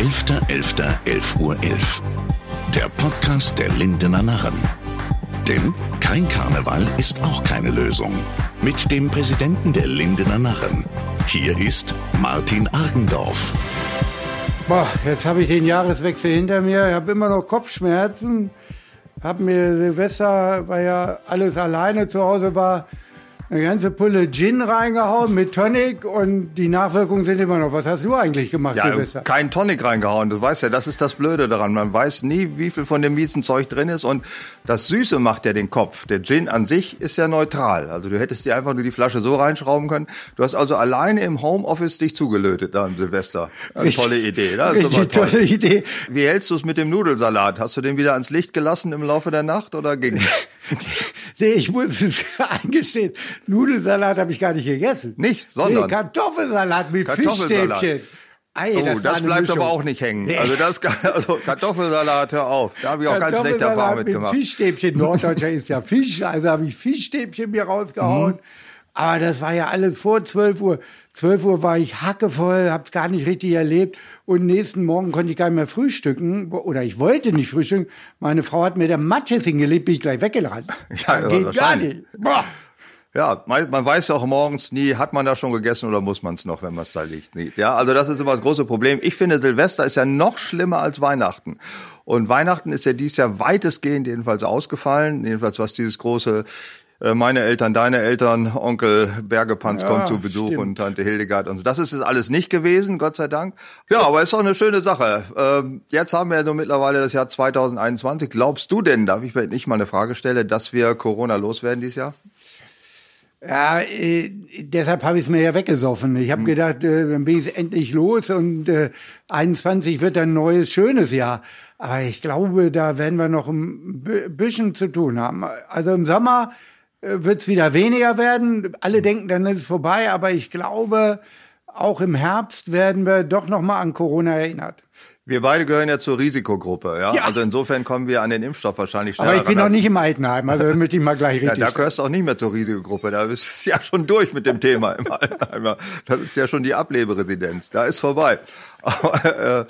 11.11.11 Uhr. 11. Der Podcast der Lindener Narren. Denn kein Karneval ist auch keine Lösung. Mit dem Präsidenten der Lindener Narren. Hier ist Martin Argendorf. Boah, jetzt habe ich den Jahreswechsel hinter mir. Ich habe immer noch Kopfschmerzen. Hab mir Silvester, weil ja alles alleine zu Hause war, eine ganze Pulle Gin reingehauen mit Tonic und die Nachwirkungen sind immer noch. Was hast du eigentlich gemacht, Ja, Silvester? kein Tonic reingehauen. Du weißt ja, das ist das Blöde daran. Man weiß nie, wie viel von dem miesen Zeug drin ist. Und das Süße macht ja den Kopf. Der Gin an sich ist ja neutral. Also du hättest dir einfach nur die Flasche so reinschrauben können. Du hast also alleine im Homeoffice dich zugelötet da im Silvester. Eine tolle Idee. Das ist Richtig toll. tolle Idee. Wie hältst du es mit dem Nudelsalat? Hast du den wieder ans Licht gelassen im Laufe der Nacht oder ging? Nee, ich muss es eingestehen, Nudelsalat habe ich gar nicht gegessen. Nicht, sondern? Nee, Kartoffelsalat mit Kartoffelsalat. Fischstäbchen. Ei, Oh, das, eine bleibt Mischung. aber auch nicht hängen. Nee. Also das, also Kartoffelsalat, hör auf. Da habe ich auch ganz schlechte Kartoffelsalat Erfahrungen mit mitgemacht. Fischstäbchen. Norddeutscher ist ja Fisch, also habe ich Fischstäbchen mir rausgehauen. Mhm. Aber das war ja alles vor 12 Uhr. 12 Uhr war ich hackevoll, hab's gar nicht richtig erlebt. Und nächsten Morgen konnte ich gar nicht mehr frühstücken. Oder ich wollte nicht frühstücken. Meine Frau hat mir der Matjes hingelegt, bin ich gleich weggerannt. Ja, Das geht gar nicht. Boah. Ja, man, man weiß ja auch morgens nie, hat man da schon gegessen oder muss man es noch, wenn man es da liegt. Nicht. Ja, also das ist immer das große Problem. Ich finde, Silvester ist ja noch schlimmer als Weihnachten. Und Weihnachten ist ja dieses Jahr weitestgehend jedenfalls ausgefallen. Jedenfalls was dieses große meine Eltern, deine Eltern, Onkel Bergepanz Ja, kommt zu Besuch stimmt. und Tante Hildegard und so. Das ist es alles nicht gewesen, Gott sei Dank. Ja, aber ist doch eine schöne Sache. Ähm, jetzt haben wir ja nur mittlerweile das Jahr 2021. Glaubst du denn, darf ich vielleicht nicht mal eine Frage stellen, dass wir Corona loswerden dieses Jahr? Ja, äh, deshalb habe ich es mir ja weggesoffen. Ich habe gedacht, äh, dann bin ich endlich los und äh, 21 wird ein neues, schönes Jahr. Aber ich glaube, da werden wir noch ein bisschen zu tun haben. Also im Sommer äh, wird es wieder weniger werden. Alle denken, dann ist es vorbei. Aber ich glaube, auch im Herbst werden wir doch noch mal an Corona erinnert. Wir beide gehören ja zur Risikogruppe, ja? Ja. Also insofern kommen wir an den Impfstoff wahrscheinlich schneller Aber ich bin noch nicht im Altenheim. Also das möchte ich mal gleich Ja, richtig da gehörst du auch nicht mehr zur Risikogruppe. Da bist du ja schon durch mit dem Thema im Altenheim. Das ist ja schon die Ableberesidenz. Da ist vorbei. Aber, äh,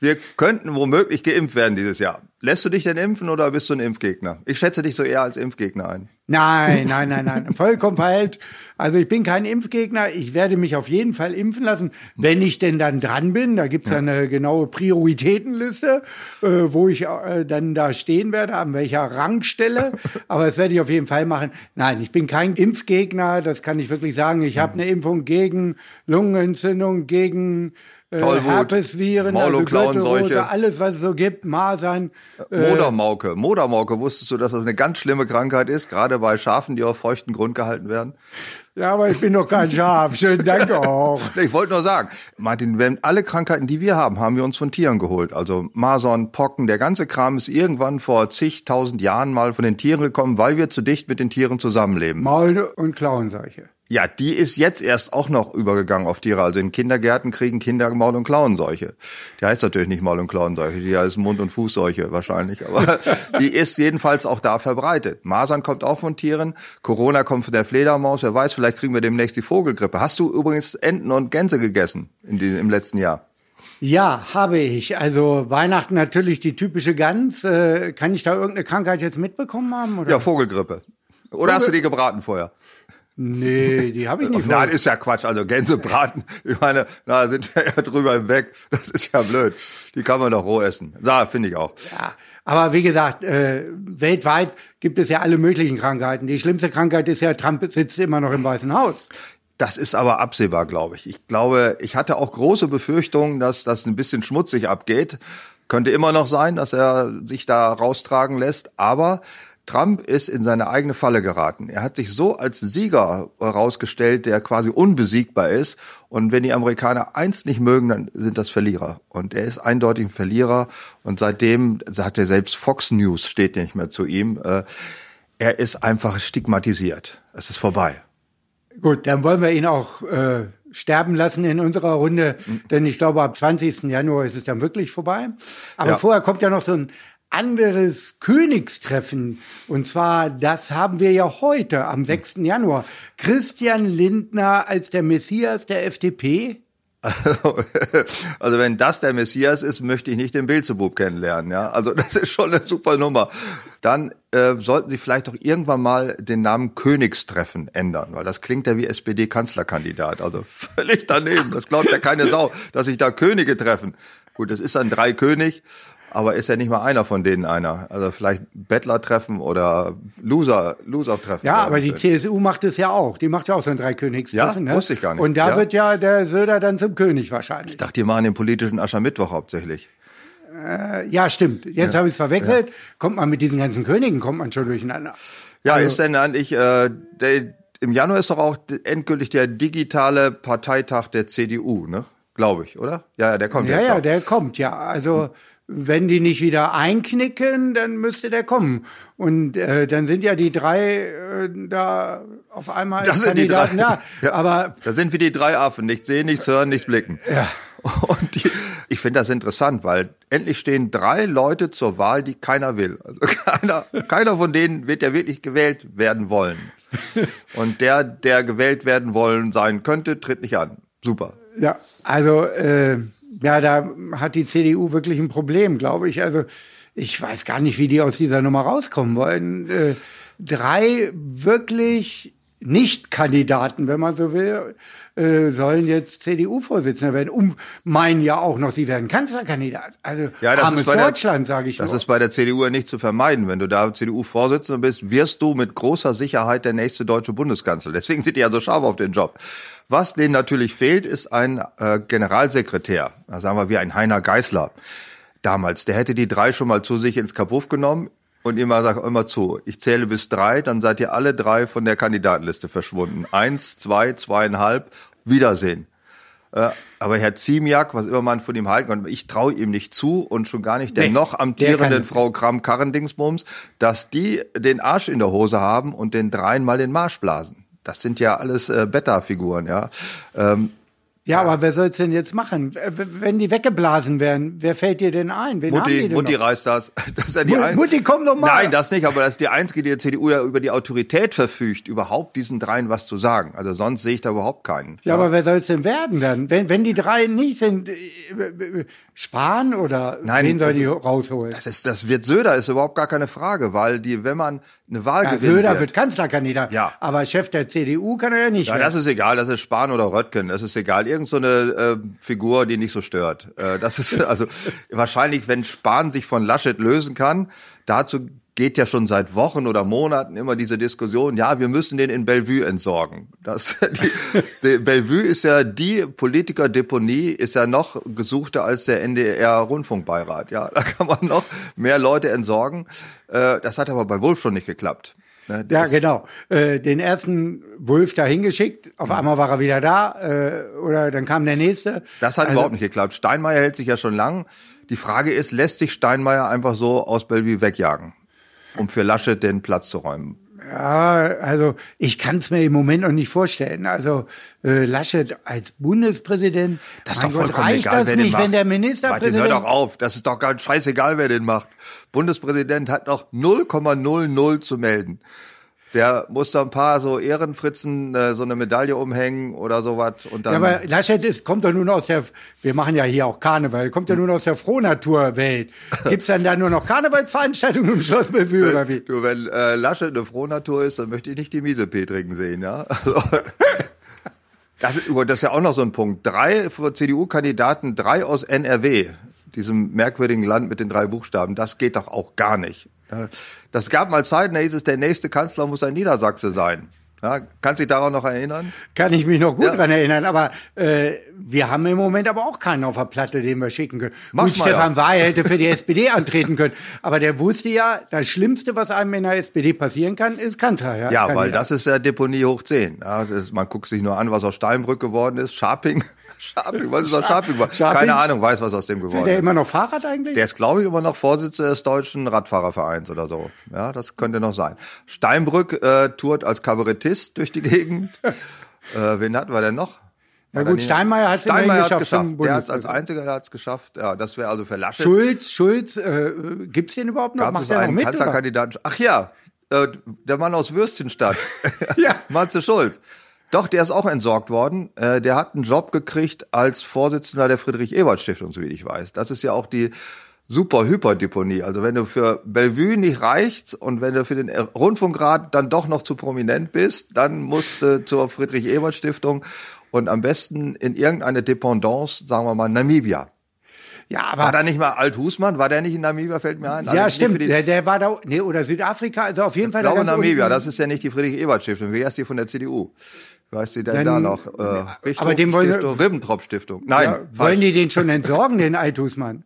wir könnten womöglich geimpft werden dieses Jahr. Lässt du dich denn impfen oder bist du ein Impfgegner? Ich schätze dich so eher als Impfgegner ein. Nein, nein, nein, nein. Vollkommen verhält. Also ich bin kein Impfgegner. Ich werde mich auf jeden Fall impfen lassen, wenn ich denn dann dran bin. Da gibt's ja. eine genaue Prioritätenliste, äh, wo ich äh, dann da stehen werde, an welcher Rangstelle. Aber das werde ich auf jeden Fall machen. Nein, ich bin kein Impfgegner. Das kann ich wirklich sagen. Ich habe eine Impfung gegen Lungenentzündung, gegen äh, Herpesviren, also alles, was es so gibt, Masern. Äh, Modermauke. Modermauke, wusstest du, dass das eine ganz schlimme Krankheit ist? Gerade bei Schafen, die auf feuchten Grund gehalten werden? Ja, aber ich bin doch kein Schaf. Schönen Dank auch. Ich wollte nur sagen, Martin, wenn alle Krankheiten, die wir haben, haben wir uns von Tieren geholt. Also Masern, Pocken, der ganze Kram ist irgendwann vor zigtausend Jahren mal von den Tieren gekommen, weil wir zu dicht mit den Tieren zusammenleben. Maul- und Klauenseuche. Ja, die ist jetzt erst auch noch übergegangen auf Tiere. Also in Kindergärten kriegen Kinder Maul- und Klauenseuche. Die heißt natürlich nicht Maul- und Klauenseuche, die heißt Mund- und Fußseuche wahrscheinlich. Aber die ist jedenfalls auch da verbreitet. Masern kommt auch von Tieren. Corona kommt von der Fledermaus. Wer weiß, vielleicht kriegen wir demnächst die Vogelgrippe. Hast du übrigens Enten und Gänse gegessen in die, im letzten Jahr? Ja, habe ich. Also Weihnachten natürlich die typische Gans. Äh, kann ich da irgendeine Krankheit jetzt mitbekommen haben? Oder? Ja, Vogelgrippe. Oder hast du die gebraten vorher? Nee, die habe ich nicht. Das ist ja Quatsch. Also Gänsebraten, ich meine, da sind wir ja drüber hinweg. Das ist ja blöd. Die kann man doch roh essen. So, finde ich auch. ja. Aber wie gesagt, äh, weltweit gibt es ja alle möglichen Krankheiten. Die schlimmste Krankheit ist ja, Trump sitzt immer noch im Weißen Haus. Das ist aber absehbar, glaube ich. Ich glaube, ich hatte auch große Befürchtungen, dass das ein bisschen schmutzig abgeht. Könnte immer noch sein, dass er sich da raustragen lässt. Aber Trump ist in seine eigene Falle geraten. Er hat sich so als Sieger herausgestellt, der quasi unbesiegbar ist. Und wenn die Amerikaner eins nicht mögen, dann sind das Verlierer. Und er ist eindeutig ein Verlierer. Und seitdem hat er selbst Fox News steht nicht mehr zu ihm. Äh, Er ist einfach stigmatisiert. Es ist vorbei. Gut, dann wollen wir ihn auch äh, sterben lassen in unserer Runde, denn ich glaube, ab 20. Januar ist es dann wirklich vorbei. Aber Ja. vorher kommt ja noch so ein anderes Königstreffen. Und zwar, das haben wir ja heute, am 6. Januar. Christian Lindner als der Messias der FDP. Also, wenn das der Messias ist, möchte ich nicht den Beelzebub kennenlernen. Ja, also das ist schon eine super Nummer. Dann äh, sollten Sie vielleicht doch irgendwann mal den Namen Königstreffen ändern, weil das klingt ja wie SPD-Kanzlerkandidat. Also völlig daneben. Das glaubt ja keine Sau, dass sich da Könige treffen. Gut, das ist dann drei König. Aber ist ja nicht mal einer von denen einer. Also vielleicht Bettler-Treffen oder Loser, Loser-Treffen. Ja, aber die CSU macht es ja auch. Die macht ja auch so ein Drei-Königstreffen. Ja, ne? wusste ich gar nicht. Und da ja? wird ja der Söder dann zum König wahrscheinlich. Ich dachte, die machen den politischen Aschermittwoch hauptsächlich. Äh, ja, stimmt. Jetzt ja. habe ich es verwechselt. Ja. Kommt man mit diesen ganzen Königen, kommt man schon durcheinander. Ja, also, ist denn eigentlich, äh, der, im Januar ist doch auch endgültig der digitale Parteitag der CDU, ne? Glaube ich, oder? Ja, ja, der kommt ja. Ja, ja, der kommt, ja. Also, hm wenn die nicht wieder einknicken, dann müsste der kommen. Und äh, dann sind ja die drei äh, da auf einmal das sind Kandidaten die drei. da. Ja, aber da sind wir die drei Affen, nicht sehen, nichts hören, nichts blicken. Ja. Und die, ich finde das interessant, weil endlich stehen drei Leute zur Wahl, die keiner will. Also keiner, keiner von denen wird ja wirklich gewählt werden wollen. Und der, der gewählt werden wollen sein könnte, tritt nicht an. Super. Ja, also äh, ja, da hat die CDU wirklich ein Problem, glaube ich. Also ich weiß gar nicht, wie die aus dieser Nummer rauskommen wollen. Äh, drei wirklich nicht-Kandidaten, wenn man so will, äh, sollen jetzt CDU-Vorsitzender werden. Um meinen ja auch noch, sie werden Kanzlerkandidat. Also ja, das armes ist bei Deutschland, sage ich Das nur. ist bei der CDU ja nicht zu vermeiden. Wenn du da CDU-Vorsitzender bist, wirst du mit großer Sicherheit der nächste deutsche Bundeskanzler. Deswegen sind die ja so scharf auf den Job. Was denen natürlich fehlt, ist ein äh, Generalsekretär. Da sagen wir wie ein Heiner Geißler damals. Der hätte die drei schon mal zu sich ins Kabuff genommen und immer sagt immer zu, ich zähle bis drei, dann seid ihr alle drei von der Kandidatenliste verschwunden. Eins, zwei, zweieinhalb, Wiedersehen. Äh, aber Herr Ziemiak, was immer man von ihm halten kann, ich traue ihm nicht zu und schon gar nicht der nee, noch amtierenden Frau Kram-Karrendingsbums, dass die den Arsch in der Hose haben und den dreien mal den Marsch blasen. Das sind ja alles äh, Beta-Figuren, ja. Ähm, ja, aber wer soll es denn jetzt machen? Wenn die weggeblasen werden, wer fällt dir denn ein? Wen Mutti, haben die denn Mutti noch? reißt das. das ist ja die Mutti, Mutti, komm doch mal. Nein, das nicht, aber das ist die einzige, die der CDU ja über die Autorität verfügt, überhaupt diesen dreien was zu sagen. Also sonst sehe ich da überhaupt keinen. Ja, ja. aber wer soll es denn werden dann? Wenn, wenn die drei nicht sind, äh, Spahn oder Nein, wen soll die ist, rausholen? Das ist, das wird Söder, ist überhaupt gar keine Frage, weil die, wenn man eine Wahl ja, gewinnt. Söder wird, wird Kanzlerkandidat. Ja. Aber Chef der CDU kann er ja nicht Ja, werden. das ist egal, das ist Spahn oder Röttgen, das ist egal. Irgend so eine äh, Figur, die nicht so stört. Äh, das ist also wahrscheinlich, wenn Spahn sich von Laschet lösen kann, dazu geht ja schon seit Wochen oder Monaten immer diese Diskussion, ja, wir müssen den in Bellevue entsorgen. Das, die, die Bellevue ist ja die Politikerdeponie, ist ja noch gesuchter als der NDR-Rundfunkbeirat. Ja, da kann man noch mehr Leute entsorgen. Äh, das hat aber bei Wolf schon nicht geklappt. Ne, Ja, genau. Äh, den ersten Wolf da hingeschickt, auf einmal war er wieder da, äh, oder dann kam der nächste. Das hat Also- überhaupt nicht geklappt. Steinmeier hält sich ja schon lang. Die Frage ist, lässt sich Steinmeier einfach so aus Bellevue wegjagen, um für Laschet den Platz zu räumen? Ja, also ich kann es mir im Moment noch nicht vorstellen. Also äh, Laschet als Bundespräsident, Das ist doch Gott, vollkommen reicht egal, das wer den nicht, macht. wenn der Martin, Ministerpräsident... hör doch auf. Das ist doch ganz scheißegal, wer den macht. Bundespräsident hat noch 0,00 zu melden. Der muss da ein paar so Ehrenfritzen äh, so eine Medaille umhängen oder sowas und dann Ja, aber Laschet ist, kommt doch nun aus der, wir machen ja hier auch Karneval, kommt ja nun aus der Frohnaturwelt. Gibt's dann da nur noch Karnevalsveranstaltungen im Schloss Bellevue oder wie? Du, wenn äh, Laschet eine Frohnatur ist, dann möchte ich nicht die Miesepetrigen sehen, ja. Also, das, ist- das ist ja auch noch so ein Punkt. Drei CDU-Kandidaten, drei aus NRW, diesem merkwürdigen Land mit den drei Buchstaben, das geht doch auch gar nicht. Das gab mal Zeiten, da hieß es, der nächste Kanzler muss ein Niedersachse sein. Ja, kannst dich daran noch erinnern? Kann ich mich noch gut Ja. dran erinnern, aber äh, wir haben im Moment aber auch keinen auf der Platte, den wir schicken können. Gut, Maschmeyer. Stefan Weil hätte für die SPD antreten können, aber der wusste ja, das Schlimmste, was einem in der SPD passieren kann, ist Kanzler. Ja, Ja, weil das ist ja Deponie hoch 10. Ja, das, man guckt sich nur an, was aus Steinbrück geworden ist. Scharping. Scharping, was ist aus Scharping geworden? Scharping? Keine Ahnung, weiß, was aus dem geworden der ist. immer noch Fahrrad eigentlich? Der ist, glaube ich, immer noch Vorsitzender des Deutschen Radfahrervereins oder so. Ja, das könnte noch sein. Steinbrück äh, tourt als Kabarettist durch die Gegend. äh, wen hatten wir denn noch? Na gut, Steinmeier hat's Steinmeier hat's geschafft geschafft. Der hat als Bundespräsidenten. einziger der hat's geschafft. Ja, das wäre also für Laschet. Schulz, Schulz, äh, gibt's den überhaupt noch? Gab Macht es der einen mit? Kanzlerkandidaten? Ach ja, äh, der Mann aus Würstchenstadt. Ja. Matze Schulz. Doch, der ist auch entsorgt worden. Äh, der hat einen Job gekriegt als Vorsitzender der Friedrich-Ebert-Stiftung, so wie ich weiß. Das ist ja auch die super Hyperdeponie. Also wenn du für Bellevue nicht reichst und wenn du für den Rundfunkrat dann doch noch zu prominent bist, dann musst du zur Friedrich-Ebert-Stiftung und am besten in irgendeine Dependance, sagen wir mal Namibia. Ja, aber War da nicht mal Alt Husmann? War der nicht in Namibia? Fällt mir ein. ja, Also stimmt. Der, der war da, nee, oder Südafrika, also auf jeden Fall. Ich glaube Namibia, unten. das ist ja nicht die Friedrich-Ebert-Stiftung. Wie heißt die von der CDU? Wie heißt die denn Dann- da noch? Äh, Richtung aber den wollen wir- Stiftung, Ribbentrop-Stiftung. Nein, Ja, falsch. wollen die den schon entsorgen, den Altusmann?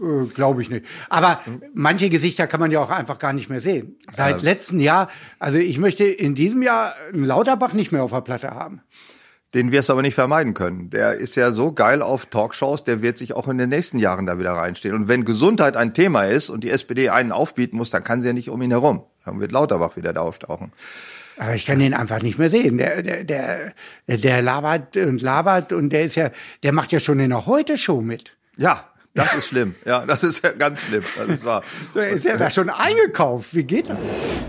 Äh, Glaube ich nicht. Aber manche Gesichter kann man ja auch einfach gar nicht mehr sehen. Seit letztem Jahr, also ich möchte in diesem Jahr einen Lauterbach nicht mehr auf der Platte haben. Den wirst du aber nicht vermeiden können. Der ist ja so geil auf Talkshows, der wird sich auch in den nächsten Jahren da wieder reinstehen. Und wenn Gesundheit ein Thema ist und die SPD einen aufbieten muss, dann kann sie ja nicht um ihn herum. Dann wird Lauterbach wieder da auftauchen. Aber ich kann den einfach nicht mehr sehen. Der, der, der, der labert und labert und der ist ja, der macht ja schon in der Heute-Show mit. Ja, das ist schlimm. Ja, das ist ja ganz schlimm. Das ist wahr. Der ist ja da schon eingekauft. Wie geht das?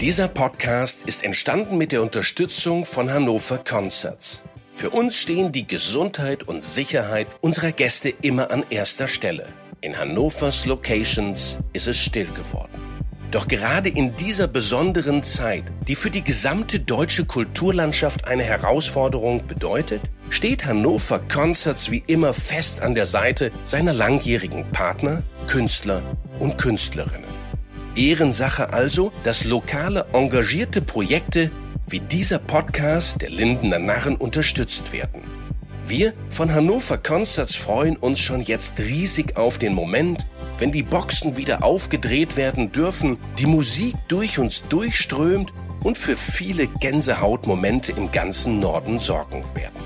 Dieser Podcast ist entstanden mit der Unterstützung von Hannover Concerts. Für uns stehen die Gesundheit und Sicherheit unserer Gäste immer an erster Stelle. In Hannovers Locations ist es still geworden. Doch gerade in dieser besonderen Zeit, die für die gesamte deutsche Kulturlandschaft eine Herausforderung bedeutet, steht Hannover Concerts wie immer fest an der Seite seiner langjährigen Partner, Künstler und Künstlerinnen. Ehrensache also, dass lokale engagierte Projekte wie dieser Podcast der Lindener Narren unterstützt werden. Wir von Hannover Concerts freuen uns schon jetzt riesig auf den Moment, wenn die Boxen wieder aufgedreht werden dürfen, die Musik durch uns durchströmt und für viele Gänsehautmomente im ganzen Norden sorgen werden.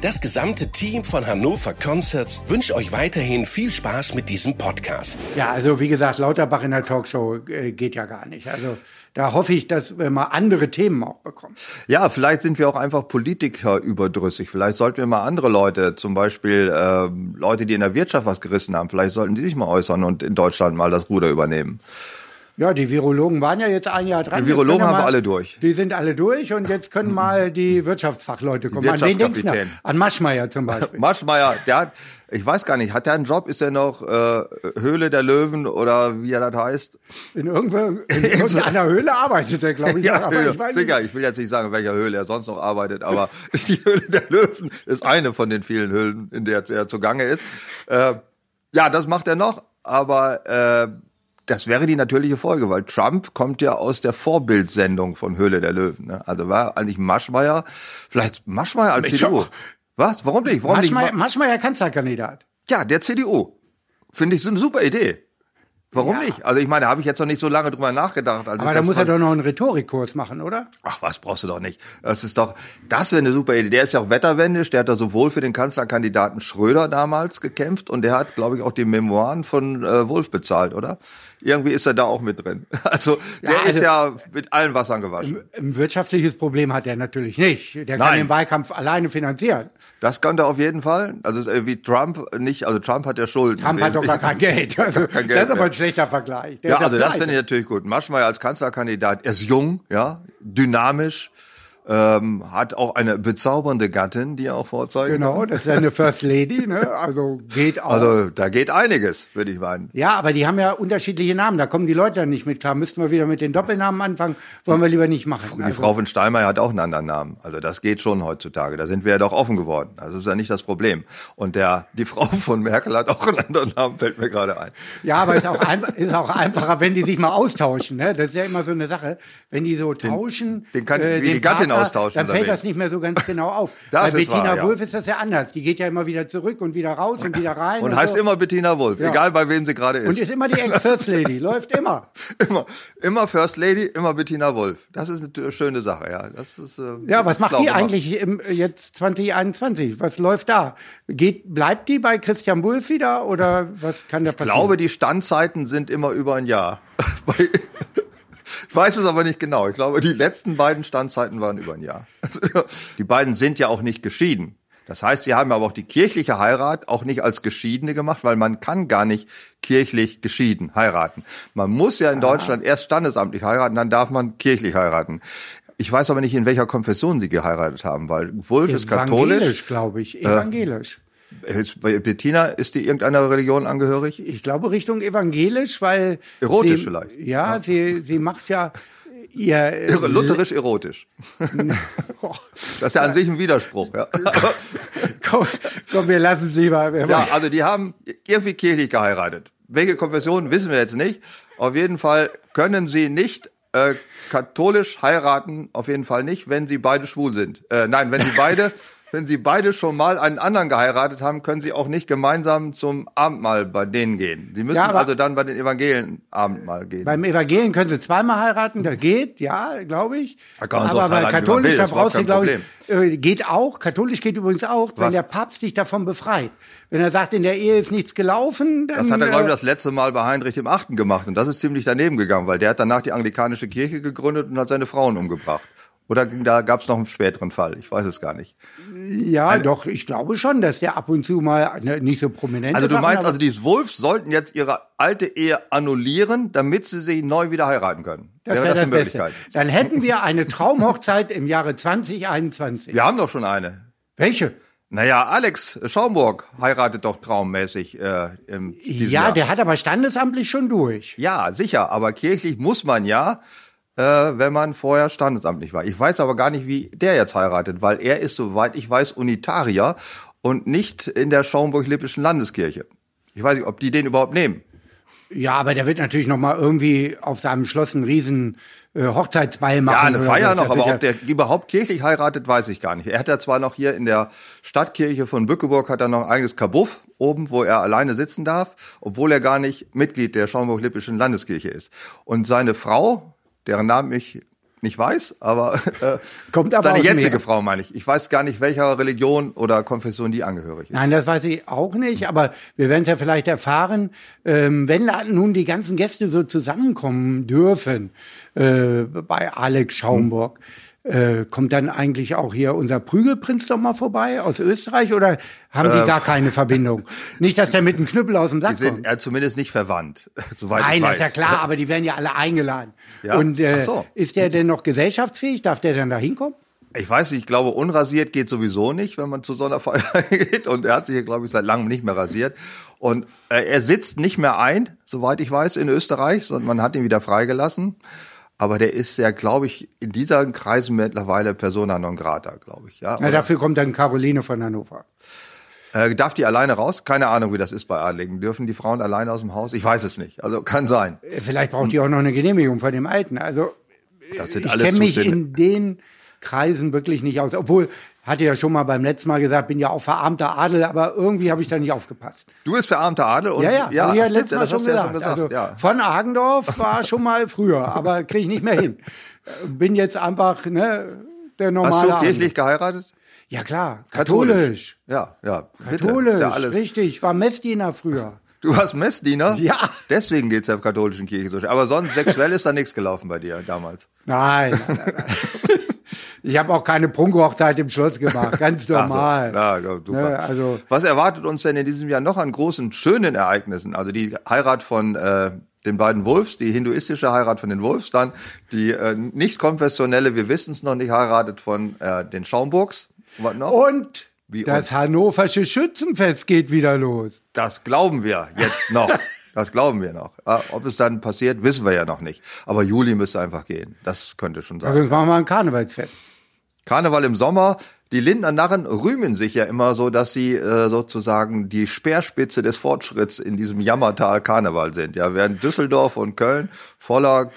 Das gesamte Team von Hannover Concerts wünscht euch weiterhin viel Spaß mit diesem Podcast. Ja, also wie gesagt, Lauterbach in der Talkshow äh, geht ja gar nicht. Also da hoffe ich, dass wir mal andere Themen auch bekommen. Ja, vielleicht sind wir auch einfach Politiker überdrüssig. Vielleicht sollten wir mal andere Leute, zum Beispiel ähm, Leute, die in der Wirtschaft was gerissen haben, vielleicht sollten die sich mal äußern und in Deutschland mal das Ruder übernehmen. Ja, die Virologen waren ja jetzt ein Jahr dran. Die Virologen haben wir alle durch. Die sind alle durch und jetzt können mal die Wirtschaftsfachleute kommen. An wen denkst du? Wirtschaftskapitän. An Maschmeyer zum Beispiel. Maschmeyer, der hat, ich weiß gar nicht, hat der einen Job? Ist er noch äh, Höhle der Löwen oder wie er das heißt? In, irgendeiner Höhle arbeitet er, glaube ich. Ja, aber Höhle. ich weiß sicher. nicht. Ich will jetzt nicht sagen, in welcher Höhle er sonst noch arbeitet, aber die Höhle der Löwen ist eine von den vielen Höhlen, in der er zugange ist. Äh, ja, das macht er noch, aber äh, das wäre die natürliche Folge, weil Trump kommt ja aus der Vorbildsendung von Höhle der Löwen. Ne? Also war eigentlich Maschmeyer, vielleicht Maschmeyer als Mensch, CDU. Was? Warum nicht? Warum Maschmeyer, nicht? Maschmeyer Kanzlerkandidat. Ja, der CDU. Finde ich so eine super Idee. Warum Ja. nicht? Also ich meine, da habe ich jetzt noch nicht so lange drüber nachgedacht. Also Aber da muss er doch noch einen Rhetorikkurs machen, oder? Ach, was brauchst du doch nicht. Das ist doch, das wäre eine super Idee. Der ist ja auch wetterwendisch. Der hat da sowohl für den Kanzlerkandidaten Schröder damals gekämpft und der hat, glaube ich, auch die Memoiren von äh, Wolf bezahlt, oder? Irgendwie ist er da auch mit drin. Also der Ja, ist also- ja mit allen Wassern gewaschen. Ein wirtschaftliches Problem hat er natürlich nicht. Der kann Nein. den Wahlkampf alleine finanzieren. Das kann er auf jeden Fall. Also äh, wie Trump nicht. Also Trump hat ja Schulden. Trump hat doch gar kein Geld. Also, kein Geld, das ist aber ein schlechter Vergleich. Der Ja, ist also das finde ich natürlich gut. Maschmeyer als Kanzlerkandidat, er ist jung, ja, dynamisch, ähm, hat auch eine bezaubernde Gattin, die er auch vorzeigen Genau, das ist ja eine First Lady, ne? Also geht auch. Also da geht einiges, würde ich meinen. ja, aber die haben ja unterschiedliche Namen. Da kommen die Leute dann nicht mit klar. Müssten wir wieder mit den Doppelnamen anfangen? Wollen wir lieber nicht machen. Die Also, Frau von Steinmeier hat auch einen anderen Namen. Also das geht schon heutzutage. Da sind wir ja doch offen geworden. Das ist ja nicht das Problem. Und der, die Frau von Merkel hat auch einen anderen Namen, fällt mir gerade ein. ja, aber ist auch, einfach, ist auch einfacher, wenn die sich mal austauschen. Ne? Das ist ja immer so eine Sache. Wenn die so tauschen, äh, den kann- wie die Gattin austauschen, dann fällt das nicht mehr so ganz genau auf. Das Bei ist Bettina wahr, ja. Wulff ist das ja anders. Die geht ja immer wieder zurück und wieder raus und wieder rein. Und heißt so. immer Bettina Wolf, Ja. egal bei wem sie gerade ist. Und ist immer die Ex-First Lady. Läuft immer. immer, immer First Lady, immer Bettina Wolf. Das ist eine schöne Sache, ja. Das ist, äh, Ja, was macht die gemacht. eigentlich im, jetzt 2021? Was läuft da? Geht, bleibt die bei Christian Wulff wieder oder was kann da Ich passieren? glaube, die Standzeiten sind immer über ein Jahr. Bei- ich weiß es aber nicht genau. Ich glaube, die letzten beiden Standzeiten waren über ein Jahr. Die beiden sind ja auch nicht geschieden. Das heißt, sie haben aber auch die kirchliche Heirat auch nicht als Geschiedene gemacht, weil man kann gar nicht kirchlich geschieden heiraten. Man muss ja in Deutschland erst standesamtlich heiraten, dann darf man kirchlich heiraten. Ich weiß aber nicht, in welcher Konfession sie geheiratet haben, weil Wulf ist katholisch. Evangelisch, glaube ich. Evangelisch. Äh, Bettina, ist die irgendeiner Religion angehörig? Ich glaube Richtung evangelisch, weil. Erotisch sie, vielleicht. Ja, ja, Sie, sie macht ja ihr. äh, Lutherisch erotisch. das ist ja an sich ein Widerspruch. Ja. komm, komm, wir lassen es lieber. ja, also die haben irgendwie kirchlich geheiratet. Welche Konfession wissen wir jetzt nicht. Auf jeden Fall können sie nicht äh, katholisch heiraten, auf jeden Fall nicht, wenn sie beide schwul sind. Äh, nein, wenn sie beide wenn sie beide schon mal einen anderen geheiratet haben, können sie auch nicht gemeinsam zum Abendmahl bei denen gehen. Sie müssen Ja, also dann bei den Evangelien Abendmahl gehen. Beim Evangelien können sie zweimal heiraten, das geht, ja, glaube ich. Da Aber bei katholisch, will, da brauchst du, glaube ich, äh, geht auch. Katholisch geht übrigens auch, wenn Was? der Papst dich davon befreit. Wenn er sagt, in der Ehe ist nichts gelaufen, dann. Das hat er, glaube ich, äh, das letzte Mal bei Heinrich dem Achten gemacht. Und das ist ziemlich daneben gegangen, weil der hat danach die anglikanische Kirche gegründet und hat seine Frauen umgebracht. Oder da gab es noch einen späteren Fall? Ich weiß es gar nicht. ja, doch, ich glaube schon, dass der ab und zu mal ne, nicht so prominent Also du Sachen, meinst also, die Wolfs sollten jetzt ihre alte Ehe annullieren, damit sie sich neu wieder heiraten können. das Wäre wäre das das, Beste. Möglichkeit? Dann hätten wir eine Traumhochzeit im Jahre 2021. Wir haben doch schon eine. Welche? Naja, Alex Schaumburg heiratet doch traummäßig äh, im Ja, Jahr. der hat aber standesamtlich schon durch. Ja, sicher, aber kirchlich muss man ja, äh, wenn man vorher standesamtlich war. Ich weiß aber gar nicht, wie der jetzt heiratet, weil er ist, soweit ich weiß, Unitarier und nicht in der Schaumburg-Lippischen Landeskirche. Ich weiß nicht, ob die den überhaupt nehmen. Ja, aber der wird natürlich noch mal irgendwie auf seinem Schloss einen riesen äh, Hochzeitsball machen. Ja, eine Feier noch, aber ob der überhaupt kirchlich heiratet, weiß ich gar nicht. Er hat ja zwar noch hier in der Stadtkirche von Bückeburg hat er noch ein eigenes Kabuff oben, wo er alleine sitzen darf, obwohl er gar nicht Mitglied der Schaumburg-Lippischen Landeskirche ist. Und seine Frau, deren Namen ich nicht weiß, aber äh, Kommt aber seine jetzige Meer. Frau meine ich. Ich weiß gar nicht, welcher Religion oder Konfession die angehörig ist. Nein, das weiß ich auch nicht, aber wir werden es ja vielleicht erfahren, ähm, wenn nun die ganzen Gäste so zusammenkommen dürfen äh, bei Alex Schaumburg. Äh, kommt dann eigentlich auch hier unser Prügelprinz doch mal vorbei aus Österreich oder haben die gar keine Verbindung? Nicht, dass der mit einem Knüppel aus dem Sack Die sind kommt. äh, zumindest nicht verwandt, soweit Nein, ich das weiß. ist ja klar, aber die werden ja alle eingeladen. Ja? Und äh, Ach so. ist der denn noch gesellschaftsfähig? Darf der dann da hinkommen? Ich weiß nicht, ich glaube, unrasiert geht sowieso nicht, wenn man zu so einer Feier geht. Und er hat sich hier, glaube ich, seit langem nicht mehr rasiert. Und äh, er sitzt nicht mehr ein, soweit ich weiß, in Österreich, sondern man hat ihn wieder freigelassen. Aber der ist ja, glaube ich, in diesen Kreisen mittlerweile Persona non grata, glaube ich. Ja, Na, dafür kommt dann Caroline von Hannover. äh, darf die alleine raus? Keine Ahnung, wie das ist bei Adligen. Dürfen die Frauen alleine aus dem Haus? Ich weiß es nicht. Also kann sein. Äh, Vielleicht braucht die auch noch eine Genehmigung von dem Alten. Also ich kenne mich in den Kreisen wirklich nicht aus. Obwohl, hatte ja schon mal beim letzten Mal gesagt, bin ja auch verarmter Adel, aber irgendwie habe ich da nicht aufgepasst. Du bist verarmter Adel und Ja, ja, ja ja stimmt, das hast du ja schon gesagt. also ja. von Agendorf war schon mal früher, aber kriege ich nicht mehr hin. Bin jetzt einfach ne, der normale Hast du Adel. kirchlich geheiratet? Ja klar, katholisch. Ja, ja. Bitte. Katholisch, ja alles. richtig. War Messdiener früher. Du warst Messdiener? Ja. Deswegen geht's der katholischen Kirche so schön. Aber sonst sexuell ist da nichts gelaufen bei dir damals. Nein, nein, nein, nein. Ich habe auch keine Prunkhochzeit im Schloss gemacht, ganz normal. Ach so. Ja, ja, super. Ne, also Was erwartet uns denn in diesem Jahr noch an großen, schönen Ereignissen? Also die Heirat von äh, den beiden Wolfs, die hinduistische Heirat von den Wolfs, dann die äh, nicht konfessionelle, wir wissen es noch nicht, heiratet von äh, den Schaumburgs. Was noch? Und Wie das und? Hannoversche Schützenfest geht wieder los. Das glauben wir jetzt noch. Das glauben wir noch. Äh, Ob es dann passiert, wissen wir ja noch nicht. Aber Juli müsste einfach gehen. Das könnte schon sein. Also sonst machen wir ein Karnevalsfest. Karneval im Sommer. Die Lindner Narren rühmen sich ja immer so, dass sie äh, sozusagen die Speerspitze des Fortschritts in diesem Jammertal Karneval sind. Ja, während Düsseldorf und Köln voller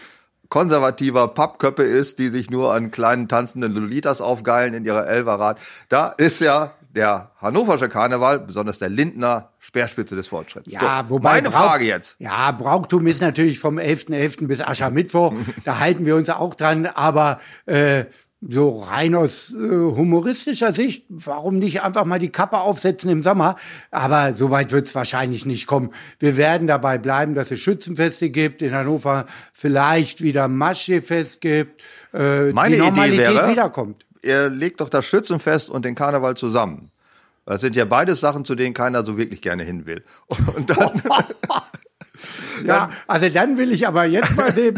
konservativer Pappköppe ist, die sich nur an kleinen tanzenden Lolitas aufgeilen in ihrer Elverrad. Da ist ja der hannoversche Karneval, besonders der Lindner, Speerspitze des Fortschritts. Ja, so, wobei meine Brauch- Frage jetzt. Ja, Brauchtum ist natürlich vom 11.11. bis Aschermittwoch. da halten wir uns auch dran. Aber äh, so rein aus äh, humoristischer Sicht, warum nicht einfach mal die Kappe aufsetzen im Sommer? Aber so weit wird es wahrscheinlich nicht kommen. Wir werden dabei bleiben, dass es Schützenfeste gibt, in Hannover vielleicht wieder Maschefest gibt, äh, Meine die Idee Normalität wäre- wiederkommt. ihr legt doch das Schützenfest und den Karneval zusammen. Das sind ja beides Sachen, zu denen keiner so wirklich gerne hin will. Und dann, Ja, also dann will ich aber jetzt mal dem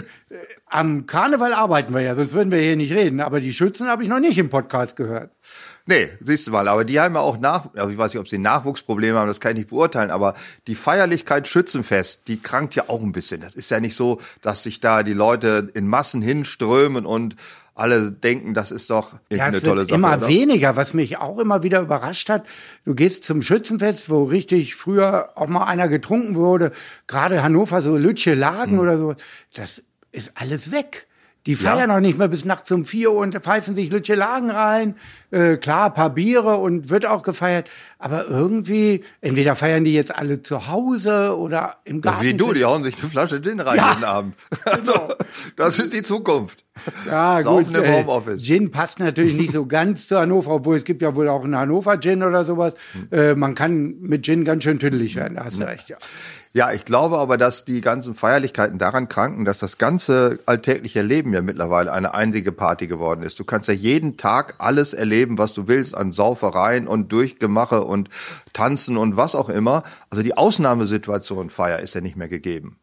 am Karneval arbeiten wir ja, sonst würden wir hier nicht reden. Aber die Schützen habe ich noch nicht im Podcast gehört. Nee, siehst du mal, aber die haben ja auch nach, also ich weiß nicht, ob sie Nachwuchsprobleme haben, das kann ich nicht beurteilen, aber die Feierlichkeit Schützenfest, die krankt ja auch ein bisschen. Das ist ja nicht so, dass sich da die Leute in Massen hinströmen und alle denken, das ist doch Ja, eine tolle Sache. immer oder? weniger, was mich auch immer wieder überrascht hat. Du gehst zum Schützenfest, wo richtig früher auch mal einer getrunken wurde, gerade Hannover, so Lütsche Hm. Lagen oder so. Das ist alles weg. Die feiern noch nicht mehr bis nachts um vier Uhr und pfeifen sich Lütsche Lagen rein. Äh, klar, paar Biere und wird auch gefeiert. Aber irgendwie, entweder feiern die jetzt alle zu Hause oder im Ja, Garten. Wie du, die hauen sich eine Flasche Gin rein Ja. jeden Abend. Also, das ist die Zukunft. Ja, Saufen gut. im Äh, Homeoffice. Gin passt natürlich nicht so ganz zu Hannover, obwohl es gibt ja wohl auch einen Hannover Gin oder sowas. Hm. Äh, man kann mit Gin ganz schön tüdelig werden, da hast du recht, ja. Ja, ich glaube aber, dass die ganzen Feierlichkeiten daran kranken, dass das ganze alltägliche Leben ja mittlerweile eine einzige Party geworden ist. Du kannst ja jeden Tag alles erleben, was du willst, an Saufereien und Durchgemache und Tanzen und was auch immer. Also die Ausnahmesituation Feier ist ja nicht mehr gegeben.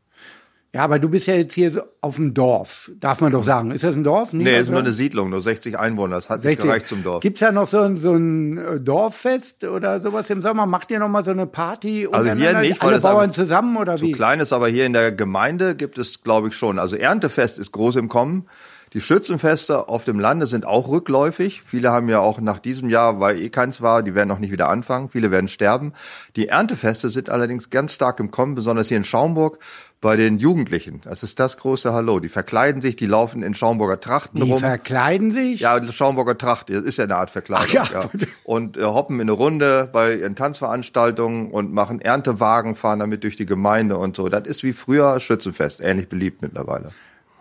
Ja, aber du bist ja jetzt hier so auf dem Dorf, darf man doch sagen. Ist das ein Dorf? Nee, ist nur eine Siedlung, nur 60 Einwohner, das hat nicht gereicht zum Dorf. Gibt's da noch so ein, so ein äh, Dorffest oder sowas im Sommer? Macht ihr noch mal so eine Party? Also hier nicht, Alle Bauern zusammen oder So wie? klein ist aber hier in der Gemeinde gibt es, glaube ich, schon. Also Erntefest ist groß im Kommen. Die Schützenfeste auf dem Lande sind auch rückläufig. Viele haben ja auch nach diesem Jahr, weil eh keins war, die werden noch nicht wieder anfangen. Viele werden sterben. Die Erntefeste sind allerdings ganz stark im Kommen, besonders hier in Schaumburg bei den Jugendlichen. Das ist das große Hallo. Die verkleiden sich, die laufen in Schaumburger Trachten Die rum. verkleiden sich? Ja, die Schaumburger Tracht das ist ja eine Art Verkleidung. Ach ja. ja. Und äh, hoppen in eine Runde bei ihren Tanzveranstaltungen und machen Erntewagen, fahren damit durch die Gemeinde und so. Das ist wie früher Schützenfest, ähnlich beliebt mittlerweile.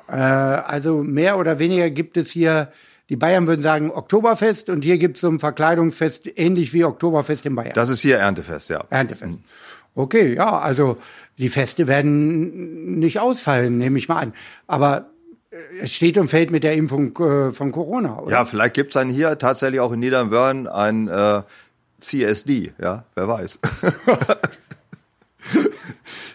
Äh, also mehr oder weniger gibt es hier, die Bayern würden sagen Oktoberfest und hier gibt es so ein Verkleidungsfest, ähnlich wie Oktoberfest in Bayern. Das ist hier Erntefest, ja. Erntefest. Okay, ja, also die Feste werden nicht ausfallen, nehme ich mal an. Aber äh, es steht und fällt mit der Impfung äh, von Corona, oder? Ja, vielleicht gibt's dann hier tatsächlich auch in Niedernwörn ein äh, CSD, ja, wer weiß.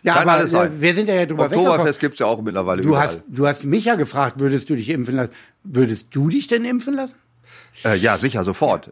ja kann aber alles sein. äh, wir sind ja, ja drüber. Oktoberfest gibt's ja auch mittlerweile Du überall. hast, du hast mich ja gefragt, würdest du dich impfen lassen? Würdest du dich denn impfen lassen? Äh, ja, sicher, sofort.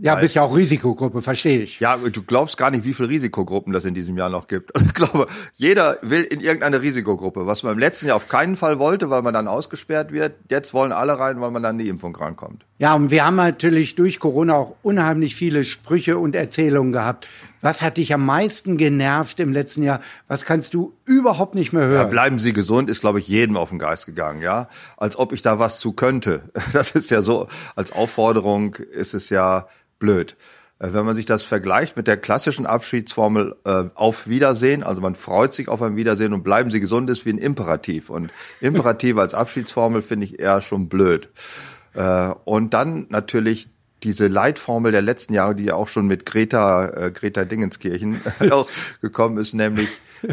Ja, bist ja auch Risikogruppe, verstehe ich. Ja, du glaubst gar nicht, wie viele Risikogruppen das in diesem Jahr noch gibt. Also ich glaube, jeder will in irgendeine Risikogruppe, was man im letzten Jahr auf keinen Fall wollte, weil man dann ausgesperrt wird. Jetzt wollen alle rein, weil man dann die Impfung rankommt. Ja, und wir haben natürlich durch Corona auch unheimlich viele Sprüche und Erzählungen gehabt. Was hat dich am meisten genervt im letzten Jahr? Was kannst du überhaupt nicht mehr Ja, hören? bleiben Sie gesund, ist, glaube ich, jedem auf den Geist gegangen, ja. Als ob ich da was zu könnte. Das ist ja so, als Aufforderung ist es ja blöd. Äh, Wenn man sich das vergleicht mit der klassischen Abschiedsformel äh, auf Wiedersehen, also man freut sich auf ein Wiedersehen und bleiben Sie gesund ist wie ein Imperativ. Und Imperativ als Abschiedsformel finde ich eher schon blöd. Äh, und dann natürlich diese Leitformel der letzten Jahre, die ja auch schon mit Greta, äh, Greta Dingenskirchen auch gekommen ist, nämlich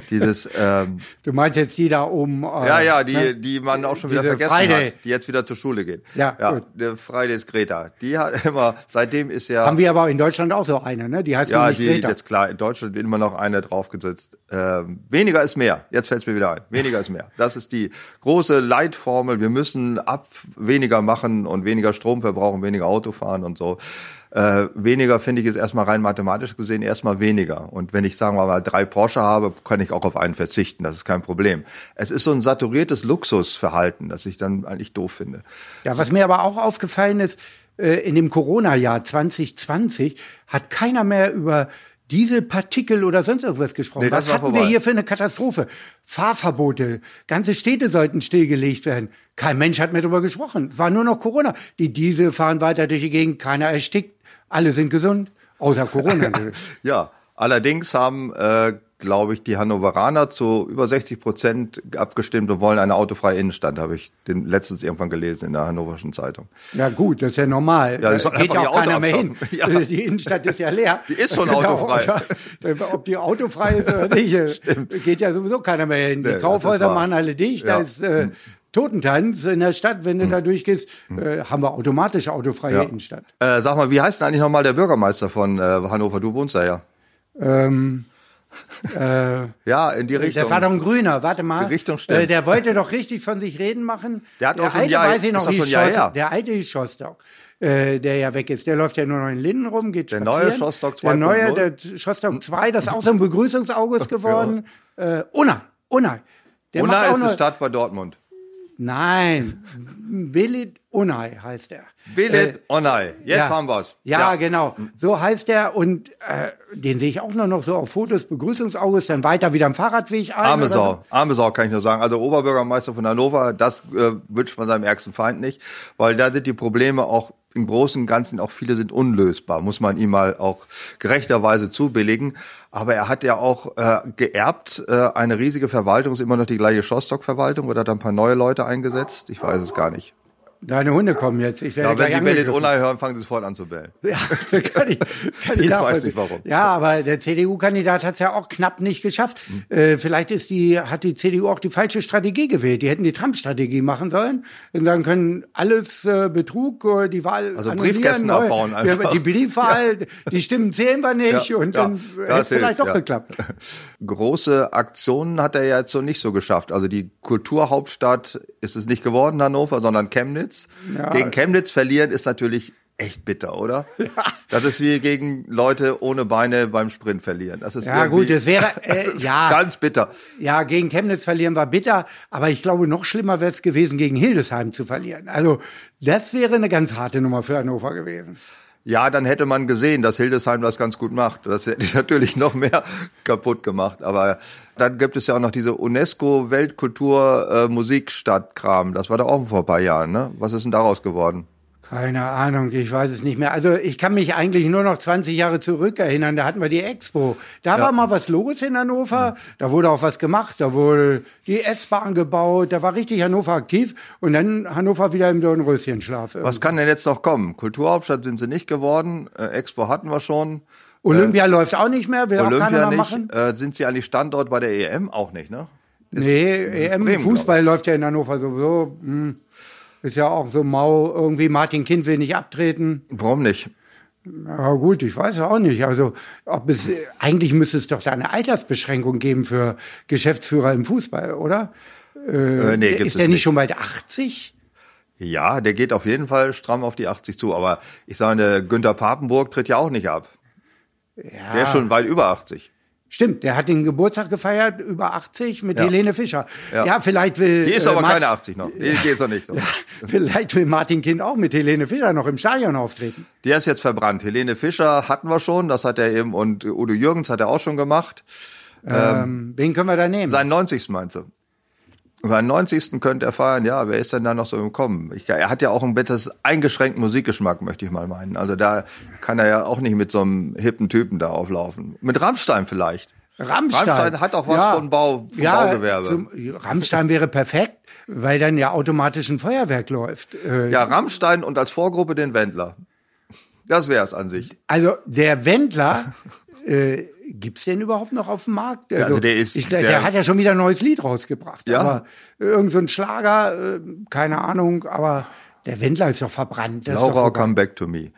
dieses ähm, Du meinst jetzt die da oben. Äh, ja, ja, die, ne? die man auch schon wieder vergessen Friday. hat, die jetzt wieder zur Schule geht. Ja, ja gut. der Friday ist Greta. Die hat immer, seitdem ist ja, Haben wir aber in Deutschland auch so eine, ne? Die heißt ja, nicht die, Greta. jetzt klar, in Deutschland wird immer noch eine draufgesetzt. Ähm, weniger ist mehr. Jetzt fällt es mir wieder ein. Weniger ist mehr. Das ist die große Leitformel. Wir müssen ab weniger machen und weniger Strom verbrauchen, weniger Auto fahren und so. Äh, weniger finde ich ist erstmal rein mathematisch gesehen erstmal weniger. Und wenn ich sagen wir mal drei Porsche habe, kann ich auch auf einen verzichten. Das ist kein Problem. Es ist so ein saturiertes Luxusverhalten, das ich dann eigentlich doof finde. Ja, was mir aber auch aufgefallen ist, äh, in dem Corona-Jahr 2020 hat keiner mehr über diese Partikel oder sonst irgendwas gesprochen. Nee, was hatten wir vorbei. hier für eine Katastrophe? Fahrverbote, ganze Städte sollten stillgelegt werden. Kein Mensch hat mehr darüber gesprochen. War nur noch Corona. Die Diesel fahren weiter durch die Gegend, keiner erstickt, alle sind gesund, außer Corona. Ja, allerdings haben, äh, glaube ich, die Hannoveraner zu über 60 Prozent abgestimmt und wollen eine autofreie Innenstadt, habe ich den letztens irgendwann gelesen in der Hannoverschen Zeitung. ja gut, das ist ja normal. Ja, Da geht ja auch keiner mehr hin. abschaffen. Ja. Die Innenstadt ist ja leer. Die ist schon autofrei. Ob die autofrei ist oder nicht, äh, geht ja sowieso keiner mehr hin. Nee, Die das Kaufhäuser machen alle dicht. Da Ja. ist äh, Totentanz in der Stadt. Wenn du da durchgehst, äh, haben wir automatisch autofreie Ja. Innenstadt. Äh, sag mal, wie heißt denn eigentlich nochmal der Bürgermeister von äh, Hannover? Du wohnst da ja. Ähm, Äh, Ja, in die Richtung. das war doch ein Grüner, warte mal. Die Richtung stimmt. Äh, der wollte doch richtig von sich reden machen. Der hat der auch schon alte, Jahr- weiß ich noch, schon Jahr her. Der alte Schostock. Äh, der ja weg ist. Der läuft ja nur noch in Linden rum, geht Der spazieren. neue Schostock Der neue, 2.0. der Schostock 2, das ist auch so ein Begrüßungsauge geworden. Äh, Unai, Unai. Der Unna ist eine Stadt bei Dortmund. Nein, Belit Unai heißt er. Belet Onay. Jetzt ja. haben wir's. Ja, genau. So heißt er und äh, den sehe ich auch nur noch so auf Fotos, Begrüßungsauges, dann weiter wieder am Fahrradweg ein. Arme Sau, arme Sau kann ich nur sagen. Also Oberbürgermeister von Hannover, das äh, wünscht man seinem ärgsten Feind nicht, weil da sind die Probleme auch im Großen und Ganzen auch viele sind unlösbar, muss man ihm mal auch gerechterweise zubilligen. Aber er hat ja auch äh, geerbt, äh, eine riesige Verwaltung, ist immer noch die gleiche Schostock-Verwaltung oder hat er ein paar neue Leute eingesetzt? Ich weiß es gar nicht. Deine Hunde kommen jetzt. Ich werde Ja, wenn Belet angegriffen. Onay hören, fangen Sie sofort an zu bellen. Ja, kann ich, kann Ich weiß nicht, warum. Ja, aber der CDU-Kandidat hat es ja auch knapp nicht geschafft. Hm. Äh, vielleicht ist die, hat die CDU auch die falsche Strategie gewählt. Die hätten die Trump-Strategie machen sollen und sagen können, alles äh, Betrug, äh, die Wahl Also Briefkästen abbauen Ja, einfach. Die Briefwahl, die Stimmen zählen wir nicht Ja, und ja, dann das hätte es vielleicht doch ja. geklappt. Große Aktionen hat er ja jetzt so nicht so geschafft. Also die Kulturhauptstadt ist es nicht geworden, Hannover, sondern Chemnitz. Gegen Chemnitz verlieren ist natürlich echt bitter, oder? Das ist wie gegen Leute ohne Beine beim Sprint verlieren. Das ist Ja, gut, das wäre, äh, das ja. ganz bitter. Ja, gegen Chemnitz verlieren war bitter, aber ich glaube, noch schlimmer wäre es gewesen, gegen Hildesheim zu verlieren. Also, das wäre eine ganz harte Nummer für Hannover gewesen. Ja, dann hätte man gesehen, dass Hildesheim das ganz gut macht. Das hätte ich natürlich noch mehr kaputt gemacht. Aber dann gibt es ja auch noch diese UNESCO Weltkultur äh. Das war da auch vor ein paar Jahren. Ne? Was ist denn daraus geworden? Keine Ahnung, ich weiß es nicht mehr. Also ich kann mich eigentlich nur noch 20 Jahre zurück erinnern. Da hatten wir die Expo. Da war mal was los in Hannover. Da wurde auch was gemacht. Da wurde die S-Bahn gebaut. Da war richtig Hannover aktiv. Und dann Hannover wieder im Dornröschenschlaf. Was kann denn jetzt noch kommen? Kulturhauptstadt sind sie nicht geworden. Äh, Expo hatten wir schon. Olympia läuft auch nicht mehr. Will auch keiner Olympia mehr machen. nicht. Äh, sind sie eigentlich Standort bei der EM? Auch nicht, ne? Nee, EM Bremen, Fußball läuft ja in Hannover sowieso. Hm. Ist ja auch so mau. Irgendwie Martin Kind will nicht abtreten. Warum nicht? Ja gut, ich weiß auch nicht. Also ob es eigentlich müsste es doch da eine Altersbeschränkung geben für Geschäftsführer im Fußball, oder? Äh, nee, gibt's ist es der nicht nicht. schon bald 80? Ja, der geht auf jeden Fall stramm auf die 80 zu. Aber ich sage, Günther Papenburg tritt ja auch nicht ab. Ja. Der ist schon weit über 80. Stimmt, der hat den Geburtstag gefeiert über 80 mit Ja. Helene Fischer. Ja, Ja. vielleicht will Die ist äh, aber Mar- keine 80 noch. Die geht so nicht so. Vielleicht will Martin Kind auch mit Helene Fischer noch im Stadion auftreten. Der ist jetzt verbrannt. Helene Fischer hatten wir schon, das hat er eben, und Udo Jürgens hat er auch schon gemacht. Ähm, wen können wir da nehmen? Seinen 90. meinst du? Seinen 90. könnte er feiern, ja, wer ist denn da noch so im Kommen? Ich, er hat ja auch einen etwas eingeschränkten Musikgeschmack, möchte ich mal meinen. Also da kann er ja auch nicht mit so einem hippen Typen da auflaufen. Mit Rammstein vielleicht. Rammstein. Rammstein hat auch was von Bau- vom Baugewerbe. Zum, Rammstein wäre perfekt, weil dann ja automatisch ein Feuerwerk läuft. Äh, Ja, Rammstein und als Vorgruppe den Wendler. Das wär's an sich. Also der Wendler, äh, gibt's den überhaupt noch auf dem Markt? Also, also der ist- ich, der, der- hat ja schon wieder ein neues Lied rausgebracht. Ja. Aber irgend so ein Schlager, äh, keine Ahnung, aber der Wendler ist doch verbrannt. Das ist Laura, vorbei. come back to me.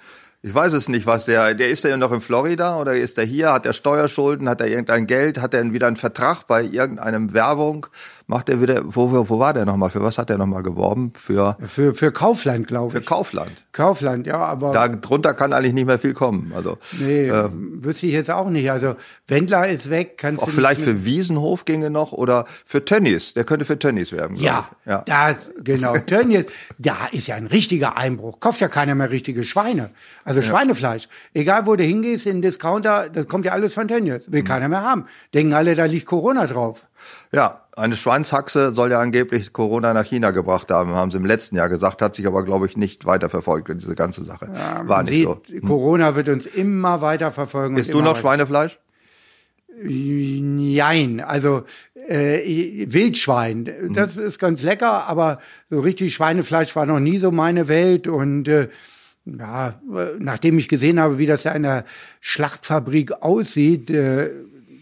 Ich weiß es nicht, was der, der ist der noch in Florida oder ist der hier? Hat er Steuerschulden? Hat er irgendein Geld? Hat er wieder einen Vertrag bei irgendeinem Werbung? Macht er wieder, wo, wo, war der nochmal? Für was hat er nochmal geworben? Für, Für, für Kaufland, glaube für ich. Kaufland. Kaufland, ja, aber Da drunter kann eigentlich nicht mehr viel kommen. Also, nee, äh, wüsste ich jetzt auch nicht. Also Wendler ist weg, kannst auch du vielleicht nicht mehr- für Wiesenhof ginge noch oder für Tönnies. Der könnte für Tönnies werben. Ja, ja. das, genau. Tönnies, da ist ja ein richtiger Einbruch. Kauft ja keiner mehr richtige Schweine. Also Schweinefleisch. Egal, wo du hingehst, in den Discounter, das kommt ja alles von Tönnies. Mhm. Will keiner mehr haben. Denken alle, da liegt Corona drauf. Ja, eine Schweinshaxe soll ja angeblich Corona nach China gebracht haben, haben sie im letzten Jahr gesagt, hat sich aber, glaube ich, nicht weiterverfolgt, diese ganze Sache. War Man nicht so. sieht, Corona wird uns immer weiter verfolgen. Bist du noch Schweinefleisch? Nein, also äh, Wildschwein, das Mhm. ist ganz lecker, aber so richtig Schweinefleisch war noch nie so meine Welt und äh, ja, nachdem ich gesehen habe, wie das ja in der Schlachtfabrik aussieht, äh,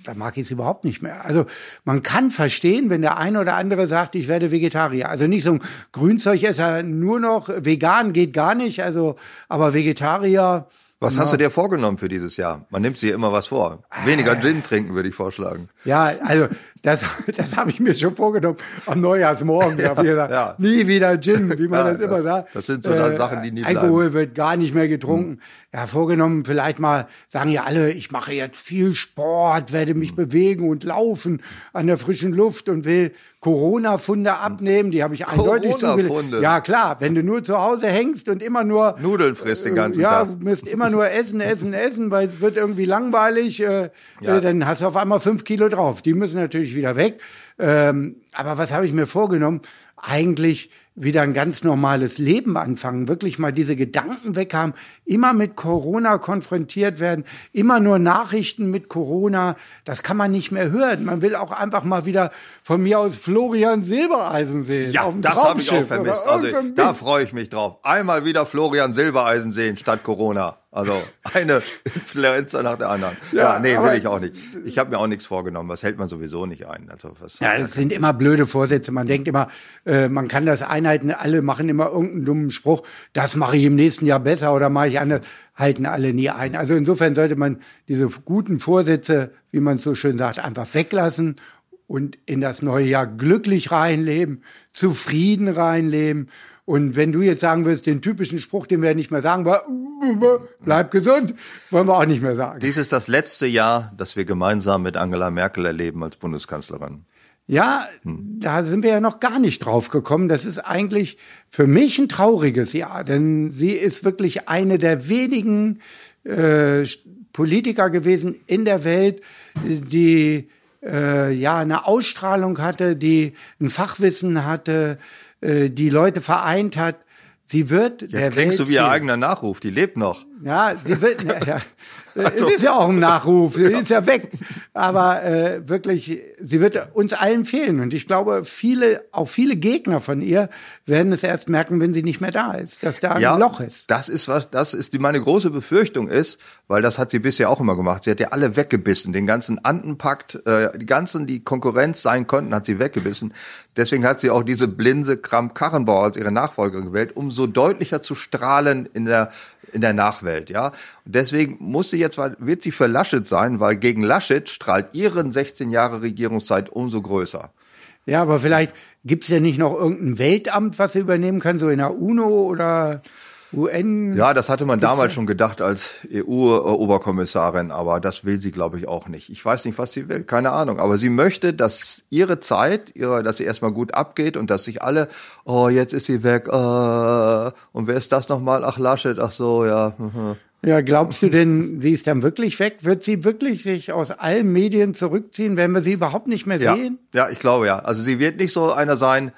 da mag ich es überhaupt nicht mehr. Also man kann verstehen, wenn der eine oder andere sagt, ich werde Vegetarier. Also nicht so ein Grünzeugesser, nur noch vegan geht gar nicht. Also aber Vegetarier, Was hast du dir vorgenommen für dieses Jahr? Man nimmt sich immer was vor. Weniger Gin trinken, würde ich vorschlagen. Ja, also das, das habe ich mir schon vorgenommen am Neujahrsmorgen. Ja, gesagt, ja. Nie wieder Gin, wie man Ja, das immer das- sagt. Äh, das sind so dann Sachen, die nie bleiben. Alkohol wird gar nicht mehr getrunken. Ja, vorgenommen, vielleicht mal, sagen ja alle, ich mache jetzt viel Sport, werde mich Mhm. bewegen und laufen an der frischen Luft und will Corona-Funde abnehmen. Die habe ich eindeutig Corona-Funde? zugelegt. Ja, klar, wenn du nur zu Hause hängst und immer nur Nudeln frisst den ganzen ja, Tag. du müsst immer nur essen, essen, essen, weil es wird irgendwie langweilig. Äh, Ja. äh, dann hast du auf einmal fünf Kilo drauf. Die müssen natürlich wieder weg. Ähm, aber was habe ich mir vorgenommen? Eigentlich wieder ein ganz normales Leben anfangen, wirklich mal diese Gedanken weg haben, immer mit Corona konfrontiert werden, immer nur Nachrichten mit Corona, das kann man nicht mehr hören. Man will auch einfach mal wieder von mir aus Florian Silbereisen sehen. Ja, auf dem das habe ich auch vermisst. Also, da freue ich mich drauf. Einmal wieder Florian Silbereisen sehen statt Corona. Also eine Influencer nach der anderen. Ja, Ja, nee, will ich auch nicht. Ich habe mir auch nichts vorgenommen. Das hält man sowieso nicht ein. Also was Ja, es sind immer blöde Vorsätze. Man denkt immer, äh, man kann das einhalten. Alle machen immer irgendeinen dummen Spruch. Das mache ich im nächsten Jahr besser oder mache ich anders. Halten alle nie ein. Also insofern sollte man diese guten Vorsätze, wie man so schön sagt, einfach weglassen und in das neue Jahr glücklich reinleben, zufrieden reinleben. Und wenn du jetzt sagen würdest, den typischen Spruch, den wir nicht mehr sagen, war, bleib gesund, wollen wir auch nicht mehr sagen. Dies ist das letzte Jahr, das wir gemeinsam mit Angela Merkel erleben als Bundeskanzlerin. Ja, da sind wir ja noch gar nicht drauf gekommen. Das ist eigentlich für mich ein trauriges Jahr, denn sie ist wirklich eine der wenigen äh, Politiker gewesen in der Welt, die äh, ja eine Ausstrahlung hatte, die ein Fachwissen hatte, die Leute vereint hat. Sie wird der Jetzt klingst du wie ihr eigener Nachruf. Die lebt noch. Ja, sie wird, ja, ja. es ist ja auch ein Nachruf, sie ist ja weg. Aber äh, wirklich, sie wird uns allen fehlen. Und ich glaube, viele, auch viele Gegner von ihr werden es erst merken, wenn sie nicht mehr da ist, dass da ein Loch ist. Das ist was, das ist die meine große Befürchtung ist, weil das hat sie bisher auch immer gemacht. Sie hat ja alle weggebissen, den ganzen Andenpakt, äh, die ganzen, die Konkurrenz sein konnten, hat sie weggebissen. Deswegen hat sie auch diese Blinse Kramp-Karrenbauer als ihre Nachfolgerin gewählt, um so deutlicher zu strahlen in der in der Nachwelt, ja. Und deswegen muss sie jetzt, wird sie für Laschet sein, weil gegen Laschet strahlt ihren 16 Jahre Regierungszeit umso größer. Ja, aber vielleicht gibt's ja nicht noch irgendein Weltamt, was sie übernehmen kann, so in der UNO oder UN. Ja, das hatte man damals schon gedacht als EU-Oberkommissarin, aber das will sie, glaube ich, auch nicht. Ich weiß nicht, was sie will, keine Ahnung. Aber sie möchte, dass ihre Zeit, ihre, dass sie erstmal gut abgeht und dass sich alle, oh, jetzt ist sie weg, äh, und wer ist das nochmal? Ach, Laschet, ach so, ja. Ja, glaubst du denn, sie ist dann wirklich weg? Wird sie wirklich sich aus allen Medien zurückziehen? Werden wir sie überhaupt nicht mehr Ja, sehen? ja, ich glaube ja. Also sie wird nicht so einer sein,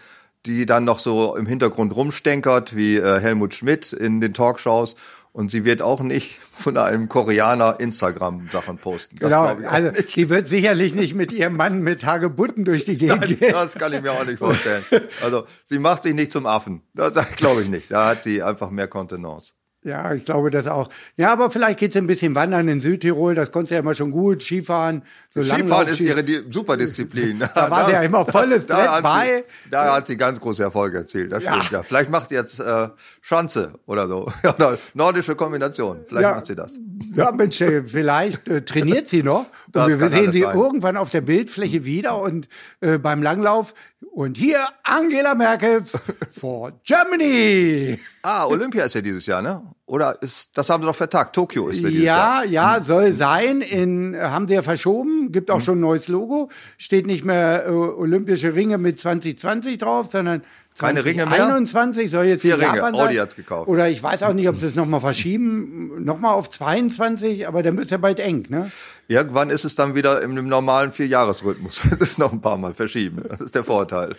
die dann noch so im Hintergrund rumstenkert wie äh, Helmut Schmidt in den Talkshows. Und sie wird auch nicht von einem Koreaner Instagram-Sachen posten. Das Genau, also nicht. sie wird sicherlich nicht mit ihrem Mann mit Hagebutten durch die Gegend gehen. Das kann ich mir auch nicht vorstellen. Also sie macht sich nicht zum Affen. Das glaube ich nicht. Da hat sie einfach mehr Kontenance. Ja, ich glaube das auch. Ja, aber vielleicht geht's ein bisschen wandern in Südtirol, das konnte sie ja immer schon gut. Skifahren, so Skifahren ist ihre Di Superdisziplin. Da war sie ja immer volles Brett da hat bei. Sie, da hat sie ganz große Erfolge erzielt. Das Ja. stimmt ja. Vielleicht macht sie jetzt äh, Schanze oder so. oder nordische Kombination. Vielleicht Ja. macht sie das. Ja, Mensch, äh, vielleicht äh, trainiert sie noch. Das Und wir sehen sie sein. irgendwann auf der Bildfläche wieder und äh, beim Langlauf. Und hier Angela Merkel for Germany. Ah, Olympia ist ja dieses Jahr, ne? Oder ist das haben sie doch vertagt? Tokio ist ja dieses Jahr. Hm. Ja, ja, soll sein. In, äh, haben sie ja verschoben, gibt auch schon ein neues Logo. Steht nicht mehr äh, Olympische Ringe mit 2020 drauf, sondern Keine Ringe mehr? 21 soll jetzt Vier in Ringe. Audi sein. hat's gekauft. Oder ich weiß auch nicht, ob sie es nochmal verschieben, nochmal auf 22, aber dann wird's ja bald eng, ne? Irgendwann ist es dann wieder im normalen Vierjahresrhythmus. Das ist noch ein paar Mal verschieben. Das ist der Vorteil.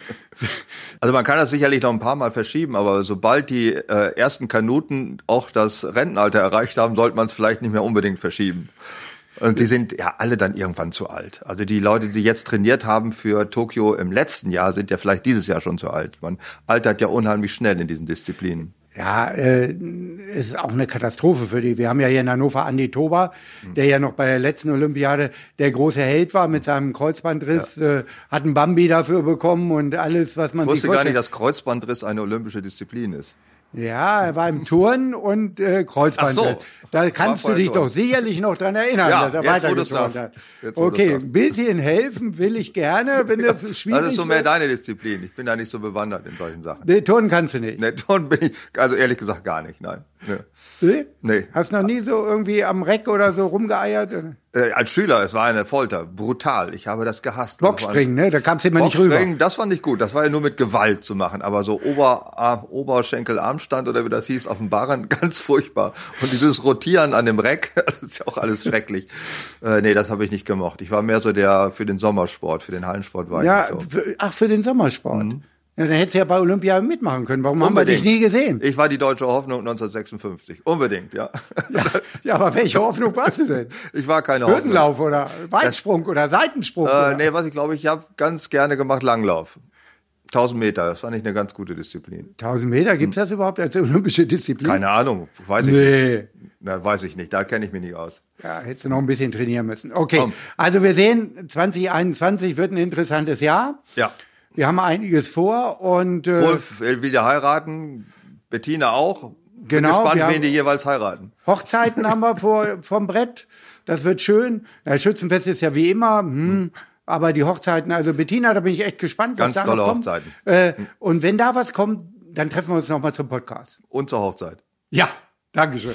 Also man kann das sicherlich noch ein paar Mal verschieben, aber sobald die äh, ersten Kanuten auch das Rentenalter erreicht haben, sollte man es vielleicht nicht mehr unbedingt verschieben. Und die sind ja alle dann irgendwann zu alt. Also die Leute, die jetzt trainiert haben für Tokio im letzten Jahr, sind ja vielleicht dieses Jahr schon zu alt. Man altert ja unheimlich schnell in diesen Disziplinen. Ja, äh, es ist auch eine Katastrophe für die. Wir haben ja hier in Hannover Andi Toba, der ja noch bei der letzten Olympiade der große Held war mit seinem Kreuzbandriss, äh, hat einen Bambi dafür bekommen und alles, was man Ich wusste sich gar nicht, dass Kreuzbandriss eine olympische Disziplin ist. Ja, er war im Turnen und äh, Kreuzband. So. Da kannst du dich doch Turnen. sicherlich noch dran erinnern, Ja, dass er weitergeturnt hat. Jetzt, Okay, ein bisschen helfen will ich gerne, wenn das schwierig Das ist so mehr wird. deine Disziplin. Ich bin da nicht so bewandert in solchen Sachen. Nee, Turnen kannst du nicht. Ne, Ton bin ich, also ehrlich gesagt gar nicht, nein. Ne. Nee? Nee. Hast noch nie so irgendwie am Reck oder so rumgeeiert? Äh, als Schüler, es war eine Folter, brutal. Ich habe das gehasst. Boxspringen, ne? Da kamst du immer nicht rüber. Das fand ich gut. Das war ja nur mit Gewalt zu machen. Aber so Ober, ah, Oberschenkel-Armstand oder wie das hieß, auf dem Barren, ganz furchtbar. Und dieses Rotieren an dem Reck, das ist ja auch alles schrecklich. Äh, nee, das habe ich nicht gemocht. Ich war mehr so der für den Sommersport, für den Hallensport war Ja, ich nicht so. für, ach, für den Sommersport. Ja, dann hättest du ja bei Olympia mitmachen können. Warum haben wir dich nie gesehen? Ich war die deutsche Hoffnung 1956. Unbedingt, ja. Ja, ja, aber welche Hoffnung warst du denn? Ich war keine Hoffnung. Hürdenlauf oder Weitsprung oder Seitensprung? Äh, oder? nee, was ich glaube, ich habe ganz gerne gemacht Langlauf. 1000 Meter, das fand ich eine ganz gute Disziplin. 1000 Meter, gibt's das überhaupt als olympische Disziplin? Keine Ahnung, weiß ich nicht. Nee. Na, weiß ich nicht, da kenne ich mich nicht aus. Ja, hättest du noch ein bisschen trainieren müssen. Okay, Komm. also wir sehen, 2021 wird ein interessantes Jahr. Ja. Wir haben einiges vor und äh, Wolf will ja heiraten, Bettina auch. Bin Genau, gespannt, wir haben- wen die jeweils heiraten. Hochzeiten haben wir vor, vom Brett. Das wird schön. Das Schützenfest ist ja wie immer. Hm. Aber die Hochzeiten, also Bettina, da bin ich echt gespannt, was Ganz da tolle kommt. Hochzeiten. Äh, und wenn da was kommt, dann treffen wir uns nochmal zum Podcast. Und zur Hochzeit. Ja, Dankeschön.